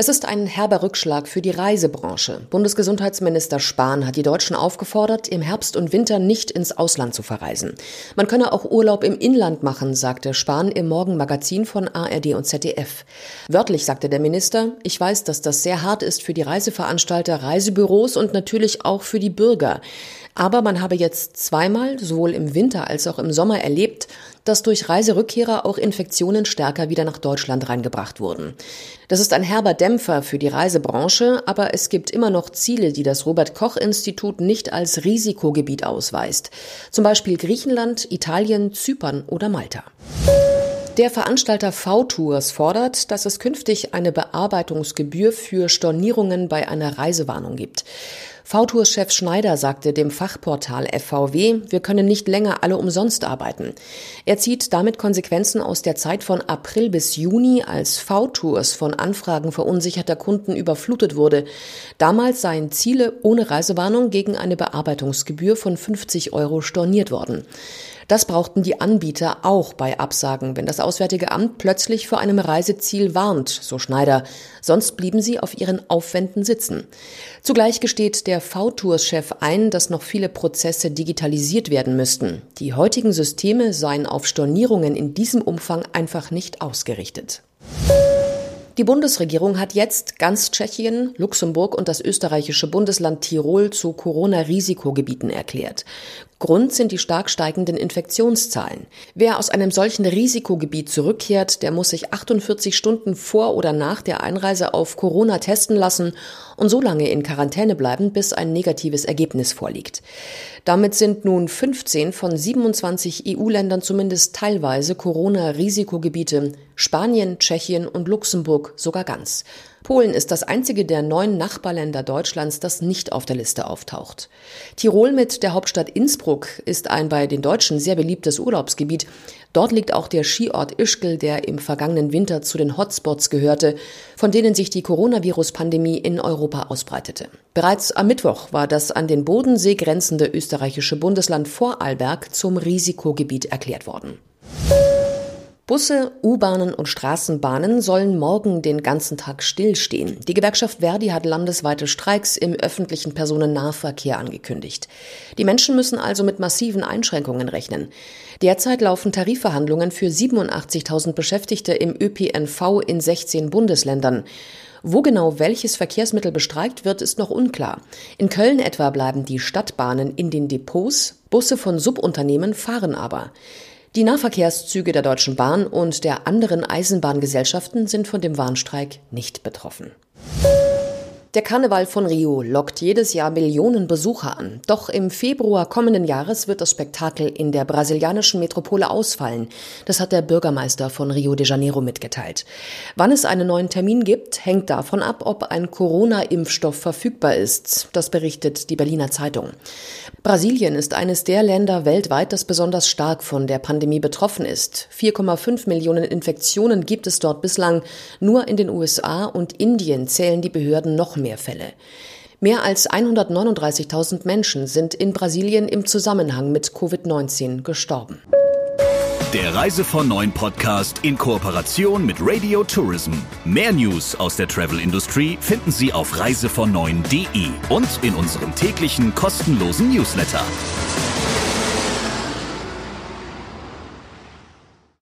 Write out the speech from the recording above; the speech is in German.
Es ist ein herber Rückschlag für die Reisebranche. Bundesgesundheitsminister Spahn hat die Deutschen aufgefordert, im Herbst und Winter nicht ins Ausland zu verreisen. Man könne auch Urlaub im Inland machen, sagte Spahn im Morgenmagazin von ARD und ZDF. Wörtlich sagte der Minister, ich weiß, dass das sehr hart ist für die Reiseveranstalter, Reisebüros und natürlich auch für die Bürger. Aber man habe jetzt zweimal, sowohl im Winter als auch im Sommer erlebt, dass durch Reiserückkehrer auch Infektionen stärker wieder nach Deutschland reingebracht wurden. Das ist ein herber Dämpfer für die Reisebranche, aber es gibt immer noch Ziele, die das Robert Koch Institut nicht als Risikogebiet ausweist. Zum Beispiel Griechenland, Italien, Zypern oder Malta. Der Veranstalter V-Tours fordert, dass es künftig eine Bearbeitungsgebühr für Stornierungen bei einer Reisewarnung gibt. V-Tours-Chef Schneider sagte dem Fachportal FVW, wir können nicht länger alle umsonst arbeiten. Er zieht damit Konsequenzen aus der Zeit von April bis Juni, als V-Tours von Anfragen verunsicherter Kunden überflutet wurde. Damals seien Ziele ohne Reisewarnung gegen eine Bearbeitungsgebühr von 50 Euro storniert worden. Das brauchten die Anbieter auch bei Absagen, wenn das Auswärtige Amt plötzlich vor einem Reiseziel warnt, so Schneider. Sonst blieben sie auf ihren Aufwänden sitzen. Zugleich gesteht der V-Tours-Chef ein, dass noch viele Prozesse digitalisiert werden müssten. Die heutigen Systeme seien auf Stornierungen in diesem Umfang einfach nicht ausgerichtet. Die Bundesregierung hat jetzt ganz Tschechien, Luxemburg und das österreichische Bundesland Tirol zu Corona-Risikogebieten erklärt. Grund sind die stark steigenden Infektionszahlen. Wer aus einem solchen Risikogebiet zurückkehrt, der muss sich 48 Stunden vor oder nach der Einreise auf Corona testen lassen und so lange in Quarantäne bleiben, bis ein negatives Ergebnis vorliegt. Damit sind nun 15 von 27 EU-Ländern zumindest teilweise Corona-Risikogebiete, Spanien, Tschechien und Luxemburg sogar ganz. Polen ist das einzige der neun Nachbarländer Deutschlands, das nicht auf der Liste auftaucht. Tirol mit der Hauptstadt Innsbruck ist ein bei den Deutschen sehr beliebtes Urlaubsgebiet. Dort liegt auch der Skiort Ischgl, der im vergangenen Winter zu den Hotspots gehörte, von denen sich die Coronavirus-Pandemie in Europa ausbreitete. Bereits am Mittwoch war das an den Bodensee grenzende österreichische Bundesland Vorarlberg zum Risikogebiet erklärt worden. Busse, U-Bahnen und Straßenbahnen sollen morgen den ganzen Tag stillstehen. Die Gewerkschaft Verdi hat landesweite Streiks im öffentlichen Personennahverkehr angekündigt. Die Menschen müssen also mit massiven Einschränkungen rechnen. Derzeit laufen Tarifverhandlungen für 87.000 Beschäftigte im ÖPNV in 16 Bundesländern. Wo genau welches Verkehrsmittel bestreikt wird, ist noch unklar. In Köln etwa bleiben die Stadtbahnen in den Depots, Busse von Subunternehmen fahren aber. Die Nahverkehrszüge der Deutschen Bahn und der anderen Eisenbahngesellschaften sind von dem Warnstreik nicht betroffen. Der Karneval von Rio lockt jedes Jahr Millionen Besucher an. Doch im Februar kommenden Jahres wird das Spektakel in der brasilianischen Metropole ausfallen. Das hat der Bürgermeister von Rio de Janeiro mitgeteilt. Wann es einen neuen Termin gibt, hängt davon ab, ob ein Corona-Impfstoff verfügbar ist. Das berichtet die Berliner Zeitung. Brasilien ist eines der Länder weltweit, das besonders stark von der Pandemie betroffen ist. 4,5 Millionen Infektionen gibt es dort bislang. Nur in den USA und Indien zählen die Behörden noch mehr Fälle. Mehr als 139.000 Menschen sind in Brasilien im Zusammenhang mit Covid-19 gestorben. Der Reise von Neuen Podcast in Kooperation mit Radio Tourism. Mehr News aus der Travel Industry finden Sie auf reisevon und in unserem täglichen kostenlosen Newsletter.